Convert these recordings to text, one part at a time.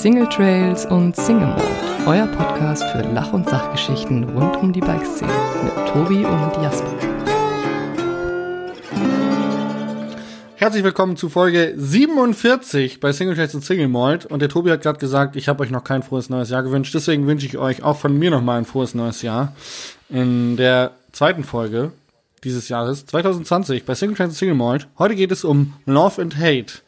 Single Trails und Single Mode, euer Podcast für Lach- und Sachgeschichten rund um die Bikeszene mit Tobi und Jasper. Herzlich willkommen zu Folge 47 bei Single Trails und Single Malt. Und der Tobi hat gerade gesagt, ich habe euch noch kein frohes neues Jahr gewünscht. Deswegen wünsche ich euch auch von mir noch mal ein frohes neues Jahr. In der zweiten Folge dieses Jahres, 2020, bei Single Trails und Single Malt. Heute geht es um Love and Hate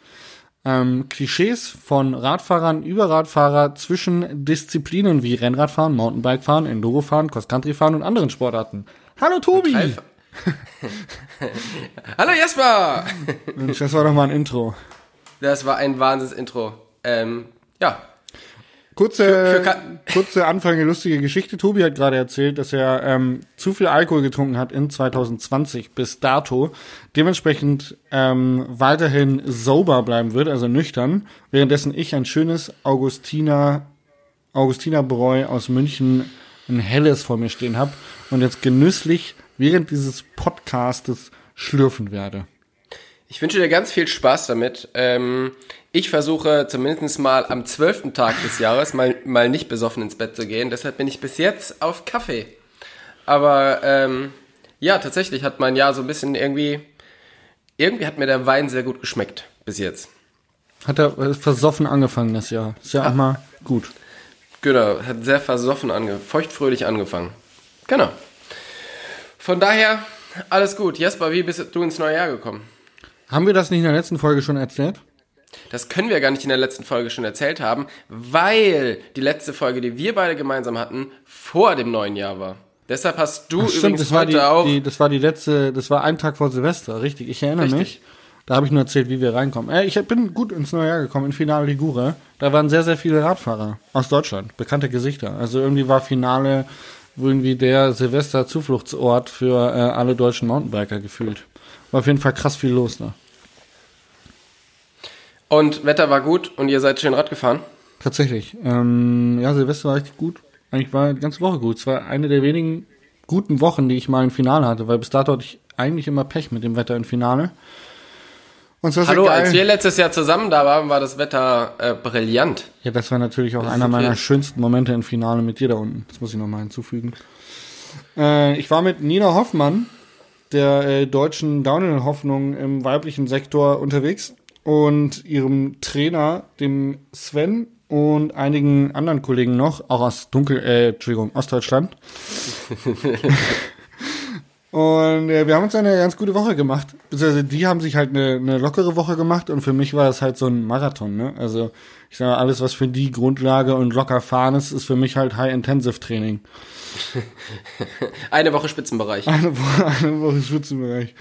ähm, Klischees von Radfahrern über Radfahrer zwischen Disziplinen wie Rennradfahren, Mountainbikefahren, Endurofahren, Cross-Country-Fahren und anderen Sportarten. Hallo Tobi! Hallo Jasper! Mensch, das war doch mal ein Intro. Das war ein Wahnsinns-Intro. Ähm, ja. Kurze, für, für kurze Anfang eine lustige Geschichte. Tobi hat gerade erzählt, dass er ähm, zu viel Alkohol getrunken hat in 2020 bis dato. Dementsprechend ähm, weiterhin sober bleiben wird, also nüchtern. Währenddessen ich ein schönes Augustiner, Augustinerbräu aus München, ein helles vor mir stehen habe und jetzt genüsslich während dieses Podcastes schlürfen werde. Ich wünsche dir ganz viel Spaß damit. Ähm, ich versuche zumindest mal am zwölften Tag des Jahres mal, mal nicht besoffen ins Bett zu gehen. Deshalb bin ich bis jetzt auf Kaffee. Aber ähm, ja, tatsächlich hat mein Jahr so ein bisschen irgendwie. Irgendwie hat mir der Wein sehr gut geschmeckt bis jetzt. Hat er äh, versoffen angefangen das Jahr. Ist ja auch mal gut. Genau, hat sehr versoffen angefangen, feuchtfröhlich angefangen. Genau. Von daher, alles gut. Jesper, wie bist du ins neue Jahr gekommen? Haben wir das nicht in der letzten Folge schon erzählt? Das können wir gar nicht in der letzten Folge schon erzählt haben, weil die letzte Folge, die wir beide gemeinsam hatten, vor dem neuen Jahr war. Deshalb hast du Ach, übrigens stimmt, das heute war die, auch. Die, das war die letzte, das war ein Tag vor Silvester, richtig. Ich erinnere richtig. mich. Da habe ich nur erzählt, wie wir reinkommen. Äh, ich bin gut ins neue Jahr gekommen, in Finale Ligure. Da waren sehr, sehr viele Radfahrer aus Deutschland, bekannte Gesichter. Also irgendwie war Finale irgendwie der Silvester-Zufluchtsort für äh, alle deutschen Mountainbiker gefühlt. War auf jeden Fall krass viel los da. Ne? Und Wetter war gut und ihr seid schön Rad gefahren? Tatsächlich. Ähm, ja, Silvester war richtig gut. Eigentlich war die ganze Woche gut. Es war eine der wenigen guten Wochen, die ich mal im Finale hatte, weil bis dato hatte ich eigentlich immer Pech mit dem Wetter im Finale. Und so Hallo, als wir letztes Jahr zusammen da waren, war das Wetter äh, brillant. Ja, das war natürlich auch einer meiner schönsten Momente im Finale mit dir da unten. Das muss ich nochmal hinzufügen. Äh, ich war mit Nina Hoffmann, der äh, deutschen Downhill-Hoffnung im weiblichen Sektor unterwegs und ihrem Trainer, dem Sven und einigen anderen Kollegen noch, auch aus Dunkel, äh, Entschuldigung, Ostdeutschland. und äh, wir haben uns eine ganz gute Woche gemacht. Also die haben sich halt eine, eine lockere Woche gemacht und für mich war das halt so ein Marathon, ne? Also ich sage, alles, was für die Grundlage und locker fahren ist, ist für mich halt High-Intensive-Training. eine Woche Spitzenbereich. Eine Woche, eine Woche Spitzenbereich.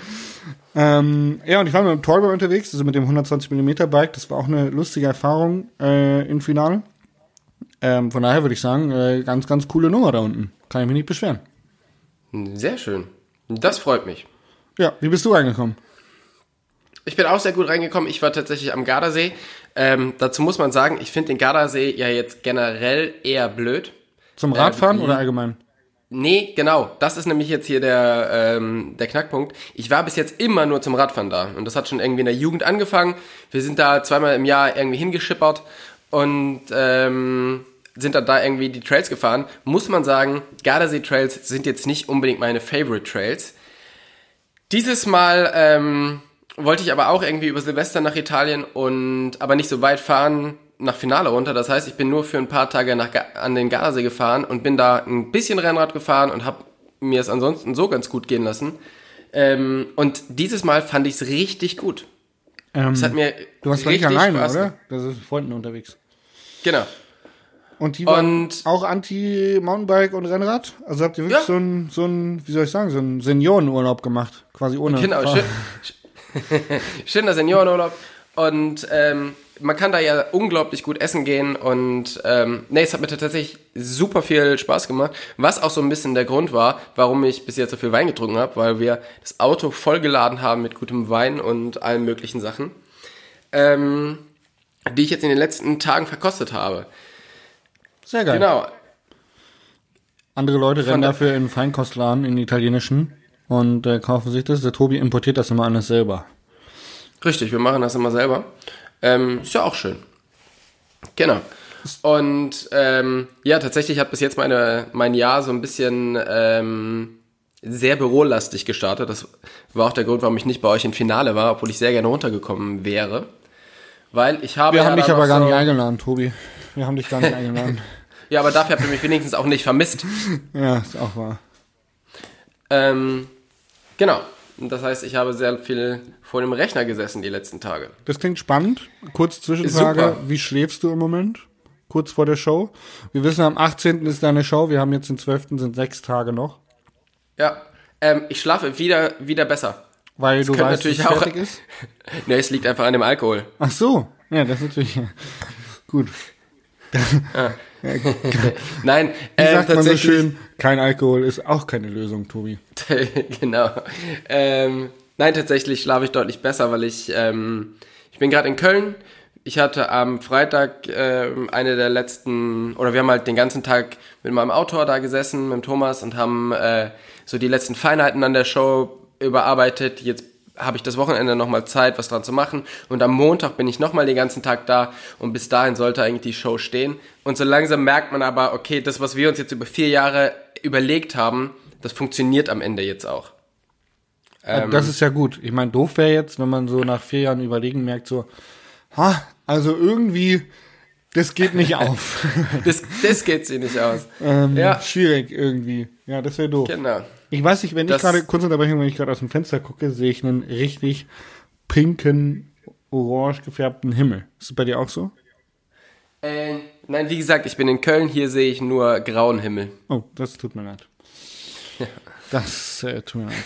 Ähm, ja, und ich war mit dem Tollboy unterwegs, also mit dem 120 mm Bike. Das war auch eine lustige Erfahrung äh, im Finale. Ähm, von daher würde ich sagen, äh, ganz, ganz coole Nummer da unten. Kann ich mich nicht beschweren. Sehr schön. Das freut mich. Ja, wie bist du reingekommen? Ich bin auch sehr gut reingekommen. Ich war tatsächlich am Gardasee. Ähm, dazu muss man sagen, ich finde den Gardasee ja jetzt generell eher blöd. Zum Radfahren ähm, oder allgemein? Nee, genau. Das ist nämlich jetzt hier der, ähm, der Knackpunkt. Ich war bis jetzt immer nur zum Radfahren da. Und das hat schon irgendwie in der Jugend angefangen. Wir sind da zweimal im Jahr irgendwie hingeschippert und ähm, sind dann da irgendwie die Trails gefahren. Muss man sagen, Gardasee Trails sind jetzt nicht unbedingt meine Favorite Trails. Dieses Mal ähm, wollte ich aber auch irgendwie über Silvester nach Italien und aber nicht so weit fahren nach Finale runter. Das heißt, ich bin nur für ein paar Tage nach, an den Gardasee gefahren und bin da ein bisschen Rennrad gefahren und habe mir es ansonsten so ganz gut gehen lassen. Ähm, und dieses Mal fand ich es richtig gut. Ähm, es hat mir du warst richtig alleine, Spaß oder? Das ist Freunden unterwegs. Genau. Und die waren und auch Anti-Mountainbike und Rennrad? Also habt ihr wirklich ja. so ein, so ein, wie soll ich sagen, so einen Seniorenurlaub gemacht? Quasi ohne. Genau, schön, schöner Seniorenurlaub. Und ähm, man kann da ja unglaublich gut essen gehen und ähm, nee, es hat mir tatsächlich super viel Spaß gemacht, was auch so ein bisschen der Grund war, warum ich bis jetzt so viel Wein getrunken habe, weil wir das Auto vollgeladen haben mit gutem Wein und allen möglichen Sachen, ähm, die ich jetzt in den letzten Tagen verkostet habe. Sehr geil. Genau. Andere Leute rennen dafür in Feinkostladen, in italienischen und äh, kaufen sich das. Der Tobi importiert das immer alles selber. Richtig, wir machen das immer selber. Ähm, ist ja auch schön. Genau. Und ähm, ja, tatsächlich hat bis jetzt meine, mein Jahr so ein bisschen ähm, sehr bürolastig gestartet. Das war auch der Grund, warum ich nicht bei euch im Finale war, obwohl ich sehr gerne runtergekommen wäre. Weil ich habe. Wir ja haben dich aber gar so, nicht eingeladen, Tobi. Wir haben dich gar nicht eingeladen. Ja, aber dafür habt ihr mich wenigstens auch nicht vermisst. Ja, ist auch wahr. Ähm, genau. Das heißt, ich habe sehr viel vor dem Rechner gesessen die letzten Tage. Das klingt spannend. Kurz Zwischenfrage. Super. Wie schläfst du im Moment? Kurz vor der Show. Wir wissen, am 18. ist deine Show. Wir haben jetzt den 12. sind sechs Tage noch. Ja. Ähm, ich schlafe wieder, wieder besser. Weil du könnte weißt, natürlich dass es auch- fertig ist. Ne, es liegt einfach an dem Alkohol. Ach so. Ja, das ist natürlich gut. Nein, Wie ähm, sagt man so tatsächlich. schön, kein Alkohol ist auch keine Lösung, Tobi. genau. Ähm, nein, tatsächlich schlafe ich deutlich besser, weil ich, ähm, ich bin gerade in Köln. Ich hatte am Freitag ähm, eine der letzten, oder wir haben halt den ganzen Tag mit meinem Autor da gesessen, mit dem Thomas und haben äh, so die letzten Feinheiten an der Show überarbeitet. Jetzt habe ich das Wochenende nochmal Zeit, was dran zu machen. Und am Montag bin ich nochmal den ganzen Tag da und bis dahin sollte eigentlich die Show stehen. Und so langsam merkt man aber, okay, das, was wir uns jetzt über vier Jahre überlegt haben, das funktioniert am Ende jetzt auch. Ja, das ist ja gut. Ich meine, doof wäre jetzt, wenn man so nach vier Jahren überlegen merkt, so, ha, also irgendwie, das geht nicht auf. Das, das geht sie nicht aus. ähm, Ja. Schwierig irgendwie. Ja, das wäre doof. Genau. Ich weiß nicht, wenn ich gerade, kurz Unterbrechung, wenn ich gerade aus dem Fenster gucke, sehe ich einen richtig pinken, orange gefärbten Himmel. Ist das bei dir auch so? Äh, nein, wie gesagt, ich bin in Köln, hier sehe ich nur grauen Himmel. Oh, das tut mir leid. Das äh, tut mir leid.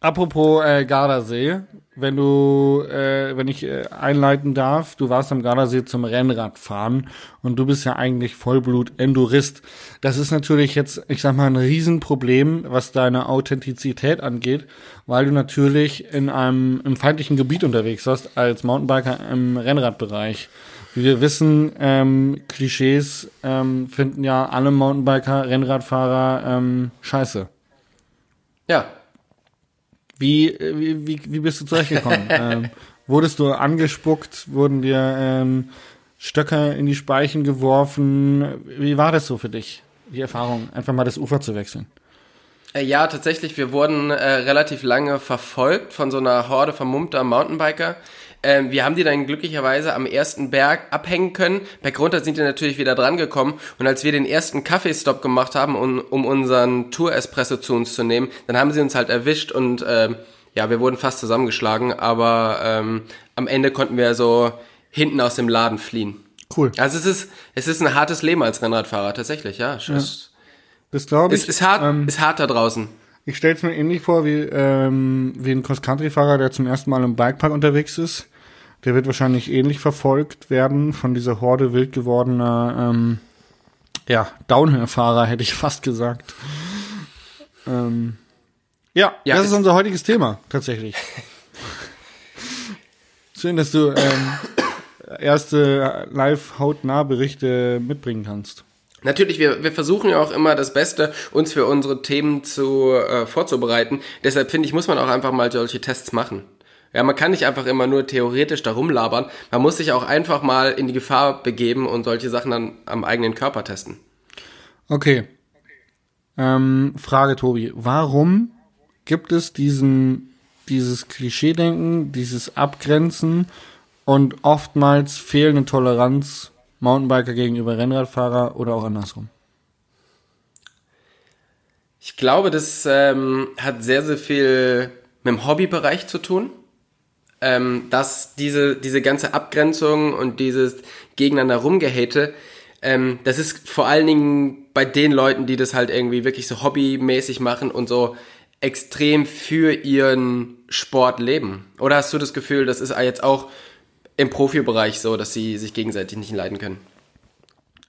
Apropos äh, Gardasee, wenn du, äh, wenn ich äh, einleiten darf, du warst am Gardasee zum Rennradfahren und du bist ja eigentlich Vollblut-Endurist. Das ist natürlich jetzt, ich sag mal, ein Riesenproblem, was deine Authentizität angeht, weil du natürlich in einem im feindlichen Gebiet unterwegs warst als Mountainbiker im Rennradbereich. Wie wir wissen, ähm, Klischees ähm, finden ja alle Mountainbiker, Rennradfahrer ähm, scheiße. Ja. Wie, äh, wie, wie, wie bist du zurechtgekommen? ähm, wurdest du angespuckt? Wurden dir ähm, Stöcker in die Speichen geworfen? Wie war das so für dich, die Erfahrung, einfach mal das Ufer zu wechseln? Äh, ja, tatsächlich, wir wurden äh, relativ lange verfolgt von so einer Horde vermummter Mountainbiker. Ähm, wir haben die dann glücklicherweise am ersten Berg abhängen können. Bergunter sind die natürlich wieder dran gekommen. Und als wir den ersten Kaffeestopp gemacht haben, um, um unseren Tour-Espresso zu uns zu nehmen, dann haben sie uns halt erwischt und ähm, ja, wir wurden fast zusammengeschlagen. Aber ähm, am Ende konnten wir so hinten aus dem Laden fliehen. Cool. Also es ist, es ist ein hartes Leben als Rennradfahrer, tatsächlich, ja. Es, Das glaube ich. es ist hart, Ähm, ist hart da draußen. Ich stelle es mir ähnlich vor wie, ähm, wie ein Cross-Country-Fahrer, der zum ersten Mal im Bikepark unterwegs ist. Der wird wahrscheinlich ähnlich verfolgt werden von dieser Horde wild gewordener ähm, ja, Downhill-Fahrer, hätte ich fast gesagt. Ähm, ja, Ja, das ist unser heutiges Thema, tatsächlich. Schön, dass du ähm, erste Live-Hautnah-Berichte mitbringen kannst. Natürlich, wir, wir versuchen ja auch immer das Beste, uns für unsere Themen zu äh, vorzubereiten. Deshalb finde ich, muss man auch einfach mal solche Tests machen. Ja, man kann nicht einfach immer nur theoretisch darum labern. Man muss sich auch einfach mal in die Gefahr begeben und solche Sachen dann am eigenen Körper testen. Okay. Ähm, Frage, Tobi. Warum gibt es diesen, dieses Klischeedenken, dieses Abgrenzen und oftmals fehlende Toleranz Mountainbiker gegenüber Rennradfahrer oder auch andersrum? Ich glaube, das ähm, hat sehr, sehr viel mit dem Hobbybereich zu tun. Ähm, dass diese, diese ganze Abgrenzung und dieses gegeneinander rumgehate, ähm, das ist vor allen Dingen bei den Leuten, die das halt irgendwie wirklich so hobbymäßig machen und so extrem für ihren Sport leben. Oder hast du das Gefühl, das ist jetzt auch im Profibereich so, dass sie sich gegenseitig nicht leiden können?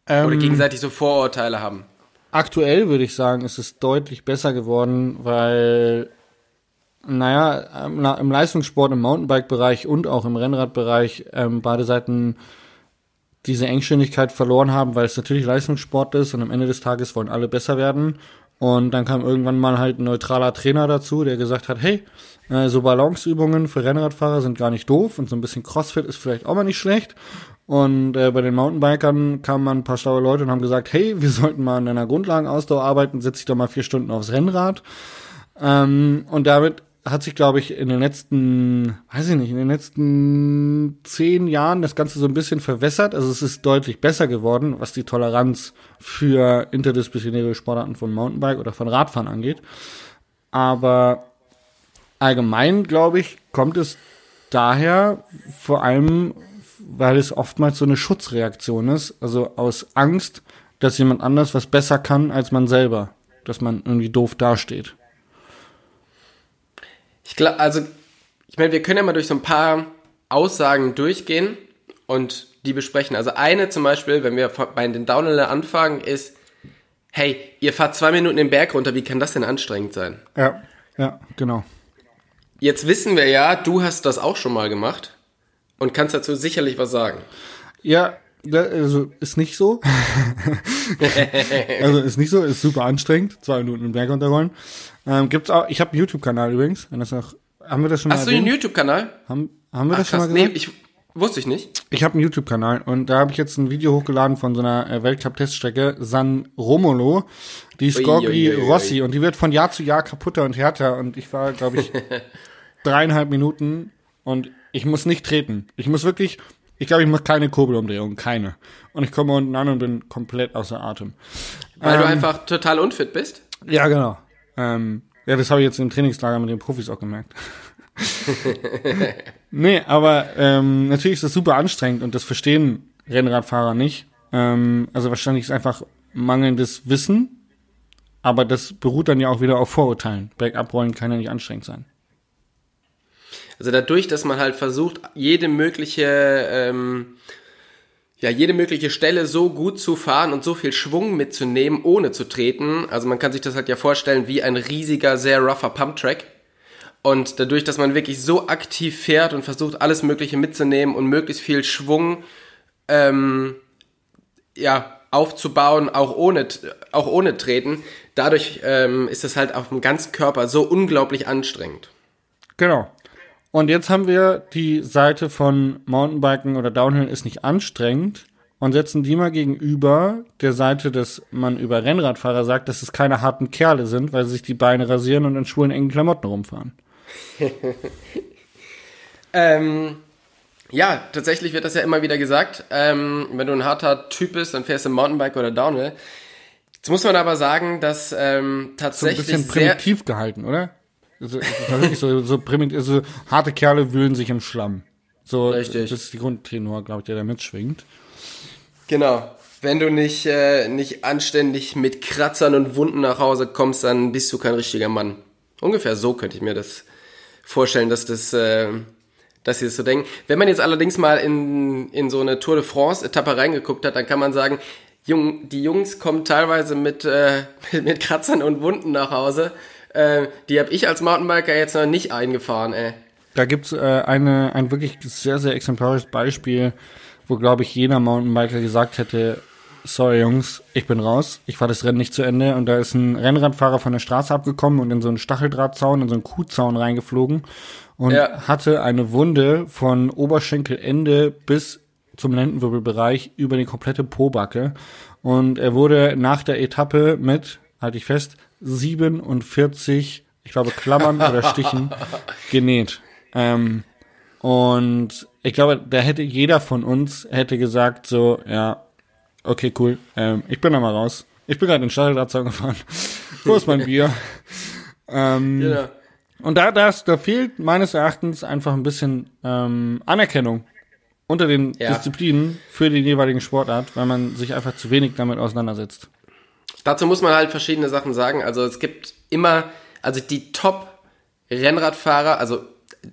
Oder Ähm, gegenseitig so Vorurteile haben? Aktuell würde ich sagen, ist es deutlich besser geworden, weil, naja, im Na- im Leistungssport, im Mountainbike-Bereich und auch im Rennradbereich ähm, beide Seiten diese Engständigkeit verloren haben, weil es natürlich Leistungssport ist und am Ende des Tages wollen alle besser werden. Und dann kam irgendwann mal halt ein neutraler Trainer dazu, der gesagt hat, hey, äh, so Balanceübungen für Rennradfahrer sind gar nicht doof und so ein bisschen Crossfit ist vielleicht auch mal nicht schlecht. Und äh, bei den Mountainbikern kamen ein paar schlaue Leute und haben gesagt, hey, wir sollten mal an einer Grundlagenausdauer arbeiten, setz dich doch mal vier Stunden aufs Rennrad. Ähm, und damit hat sich, glaube ich, in den letzten, weiß ich nicht, in den letzten zehn Jahren das Ganze so ein bisschen verwässert. Also es ist deutlich besser geworden, was die Toleranz für interdisziplinäre Sportarten von Mountainbike oder von Radfahren angeht. Aber allgemein, glaube ich, kommt es daher vor allem, weil es oftmals so eine Schutzreaktion ist, also aus Angst, dass jemand anders was besser kann als man selber, dass man irgendwie doof dasteht. Ich glaube, also, ich meine, wir können ja mal durch so ein paar Aussagen durchgehen und die besprechen. Also eine zum Beispiel, wenn wir bei den Downhiller anfangen, ist, hey, ihr fahrt zwei Minuten den Berg runter, wie kann das denn anstrengend sein? Ja, ja, genau. Jetzt wissen wir ja, du hast das auch schon mal gemacht und kannst dazu sicherlich was sagen. Ja, also ist nicht so. also ist nicht so, ist super anstrengend, zwei Minuten den Berg runterrollen. Ähm, gibt's auch, ich habe einen YouTube-Kanal übrigens, wenn das noch, haben wir das schon mal Hast du einen YouTube-Kanal? Haben, haben wir Ach, das schon mal gesagt? Nee, ich, wusste ich nicht. Ich habe einen YouTube-Kanal und da habe ich jetzt ein Video hochgeladen von so einer äh, Weltcup-Teststrecke San Romolo, die Scorgi Rossi und die wird von Jahr zu Jahr kaputter und härter und ich war, glaube ich, dreieinhalb Minuten und ich muss nicht treten. Ich muss wirklich, ich glaube, ich mache keine Kurbelumdrehung, keine. Und ich komme unten an und bin komplett außer Atem. Weil ähm, du einfach total unfit bist? Ja, genau. Ähm, ja, das habe ich jetzt im Trainingslager mit den Profis auch gemerkt. nee, aber ähm, natürlich ist das super anstrengend und das verstehen Rennradfahrer nicht. Ähm, also wahrscheinlich ist einfach mangelndes Wissen, aber das beruht dann ja auch wieder auf Vorurteilen. Bergabrollen kann ja nicht anstrengend sein. Also dadurch, dass man halt versucht, jede mögliche ähm, ja, jede mögliche Stelle so gut zu fahren und so viel Schwung mitzunehmen, ohne zu treten. Also man kann sich das halt ja vorstellen wie ein riesiger, sehr rougher Pumptrack. Und dadurch, dass man wirklich so aktiv fährt und versucht, alles Mögliche mitzunehmen und möglichst viel Schwung ähm, ja, aufzubauen, auch ohne, auch ohne Treten, dadurch ähm, ist das halt auf dem ganzen Körper so unglaublich anstrengend. Genau. Und jetzt haben wir die Seite von Mountainbiken oder Downhill ist nicht anstrengend und setzen die mal gegenüber der Seite, dass man über Rennradfahrer sagt, dass es keine harten Kerle sind, weil sie sich die Beine rasieren und in schwulen engen Klamotten rumfahren. ähm, ja, tatsächlich wird das ja immer wieder gesagt. Ähm, wenn du ein harter Typ bist, dann fährst du Mountainbike oder Downhill. Jetzt muss man aber sagen, dass ähm, tatsächlich so ein bisschen primitiv gehalten, oder? So, so, so primitiv, so harte Kerle wühlen sich im Schlamm. So, Richtig. das ist die Grundtenor, glaube ich, der da mitschwingt. Genau. Wenn du nicht, äh, nicht anständig mit Kratzern und Wunden nach Hause kommst, dann bist du kein richtiger Mann. Ungefähr so könnte ich mir das vorstellen, dass das, äh, dass sie das so denken. Wenn man jetzt allerdings mal in, in so eine Tour de France Etappe reingeguckt hat, dann kann man sagen, Jung, die Jungs kommen teilweise mit, äh, mit Kratzern und Wunden nach Hause. Äh, die habe ich als Mountainbiker jetzt noch nicht eingefahren, ey. Da gibt's äh, eine, ein wirklich sehr, sehr exemplarisches Beispiel, wo, glaube ich, jeder Mountainbiker gesagt hätte, sorry Jungs, ich bin raus, ich fahre das Rennen nicht zu Ende. Und da ist ein Rennradfahrer von der Straße abgekommen und in so einen Stacheldrahtzaun, in so einen Kuhzaun reingeflogen und ja. hatte eine Wunde von Oberschenkelende bis zum Lendenwirbelbereich über die komplette Pobacke. Und er wurde nach der Etappe mit, halte ich fest, 47, ich glaube, Klammern oder Stichen genäht. Ähm, und ich glaube, da hätte jeder von uns hätte gesagt so, ja, okay, cool, ähm, ich bin da mal raus. Ich bin gerade in Stacheldrahtzaun gefahren. Wo ist mein Bier? ähm, genau. Und da, das, da fehlt meines Erachtens einfach ein bisschen ähm, Anerkennung unter den ja. Disziplinen für die jeweiligen Sportart, weil man sich einfach zu wenig damit auseinandersetzt. Dazu muss man halt verschiedene Sachen sagen. Also es gibt immer, also die Top-Rennradfahrer, also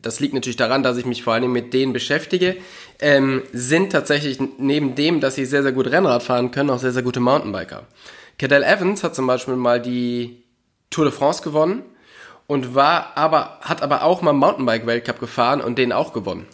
das liegt natürlich daran, dass ich mich vor allem mit denen beschäftige, ähm, sind tatsächlich neben dem, dass sie sehr, sehr gut Rennrad fahren können, auch sehr, sehr gute Mountainbiker. Cadell Evans hat zum Beispiel mal die Tour de France gewonnen und war aber, hat aber auch mal Mountainbike-Weltcup gefahren und den auch gewonnen.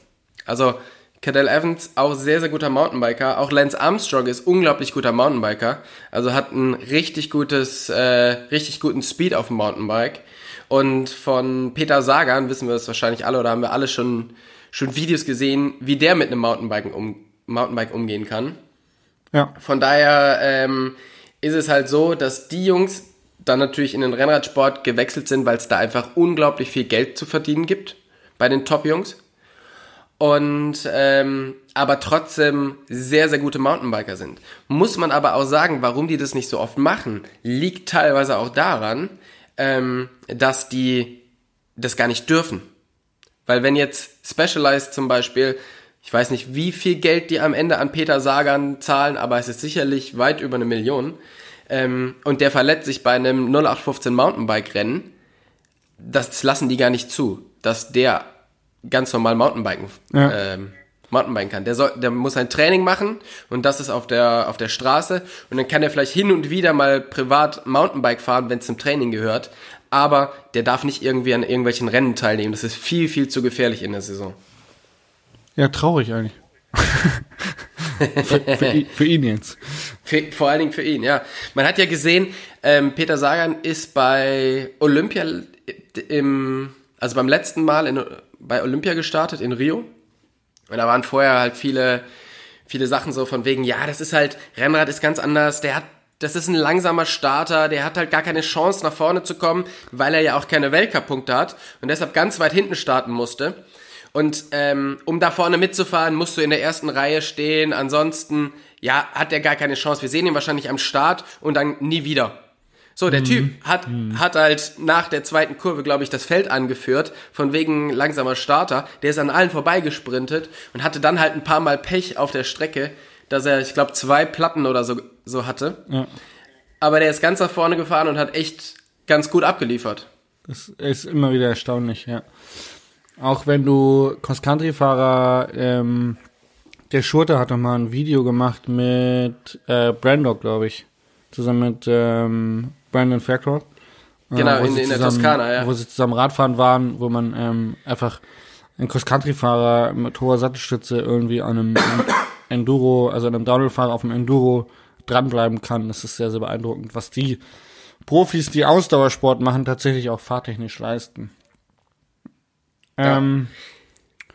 Also Cadell Evans, auch sehr, sehr guter Mountainbiker. Auch Lance Armstrong ist unglaublich guter Mountainbiker. Also hat ein richtig gutes, äh, richtig guten Speed auf dem Mountainbike. Und von Peter Sagan wissen wir das wahrscheinlich alle oder haben wir alle schon, schon Videos gesehen, wie der mit einem Mountainbike, um, Mountainbike umgehen kann. Ja. Von daher ähm, ist es halt so, dass die Jungs dann natürlich in den Rennradsport gewechselt sind, weil es da einfach unglaublich viel Geld zu verdienen gibt bei den Top-Jungs. Und ähm, aber trotzdem sehr, sehr gute Mountainbiker sind. Muss man aber auch sagen, warum die das nicht so oft machen, liegt teilweise auch daran, ähm, dass die das gar nicht dürfen. Weil wenn jetzt Specialized zum Beispiel, ich weiß nicht, wie viel Geld die am Ende an Peter Sagan zahlen, aber es ist sicherlich weit über eine Million, ähm, und der verletzt sich bei einem 0815 Mountainbike-Rennen, das lassen die gar nicht zu, dass der ganz normal Mountainbiken, Ja. ähm, Mountainbiken kann. Der, soll, der muss ein Training machen und das ist auf der, auf der Straße und dann kann er vielleicht hin und wieder mal privat Mountainbike fahren, wenn es zum Training gehört, aber der darf nicht irgendwie an irgendwelchen Rennen teilnehmen. Das ist viel, viel zu gefährlich in der Saison. Ja, traurig eigentlich. für, für, i- für ihn jetzt. Für, vor allen Dingen für ihn, ja. Man hat ja gesehen, ähm, Peter Sagan ist bei Olympia im, also beim letzten Mal in, bei Olympia gestartet in Rio. Und da waren vorher halt viele, viele Sachen so von wegen, ja, das ist halt, Rennrad ist ganz anders, der hat, das ist ein langsamer Starter, der hat halt gar keine Chance nach vorne zu kommen, weil er ja auch keine Weltcup-Punkte hat und deshalb ganz weit hinten starten musste. Und ähm, um da vorne mitzufahren, musst du in der ersten Reihe stehen. Ansonsten, ja, hat er gar keine Chance. Wir sehen ihn wahrscheinlich am Start und dann nie wieder. So, der Typ hat, hat halt nach der zweiten Kurve, glaube ich, das Feld angeführt, von wegen langsamer Starter. Der ist an allen vorbeigesprintet und hatte dann halt ein paar Mal Pech auf der Strecke, dass er, ich glaube, zwei Platten oder so, so hatte. Ja. Aber der ist ganz nach vorne gefahren und hat echt ganz gut abgeliefert. Das ist immer wieder erstaunlich, ja. Auch wenn du Cross-Country-Fahrer, ähm, der Schurte hat noch mal ein Video gemacht mit äh, Brando, glaube ich. Zusammen mit ähm, Brandon Faircroft. Äh, Genau, wo in- sie in der zusammen- Toskana, ja. Wo sie zusammen Radfahren waren, wo man ähm, einfach ein Cross-Country-Fahrer mit hoher Sattelstütze irgendwie an einem Enduro, also an einem Downhill-Fahrer auf einem Enduro dranbleiben kann. Das ist sehr, sehr beeindruckend, was die Profis, die Ausdauersport machen, tatsächlich auch fahrtechnisch leisten. Ja. Ähm,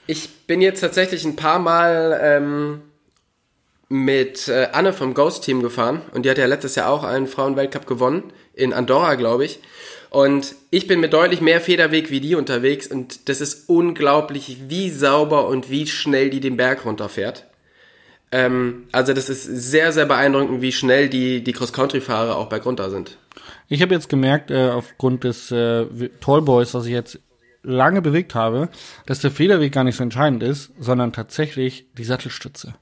Ich bin jetzt tatsächlich ein paar Mal ähm, mit äh, Anne vom Ghost Team gefahren und die hat ja letztes Jahr auch einen Frauenweltcup gewonnen in Andorra, glaube ich. Und ich bin mit deutlich mehr Federweg wie die unterwegs und das ist unglaublich, wie sauber und wie schnell die den Berg runterfährt. Ähm, also das ist sehr, sehr beeindruckend, wie schnell die, die Cross-Country-Fahrer auch bergunter sind. Ich habe jetzt gemerkt, äh, aufgrund des äh, Tallboys, was ich jetzt lange bewegt habe, dass der Federweg gar nicht so entscheidend ist, sondern tatsächlich die Sattelstütze.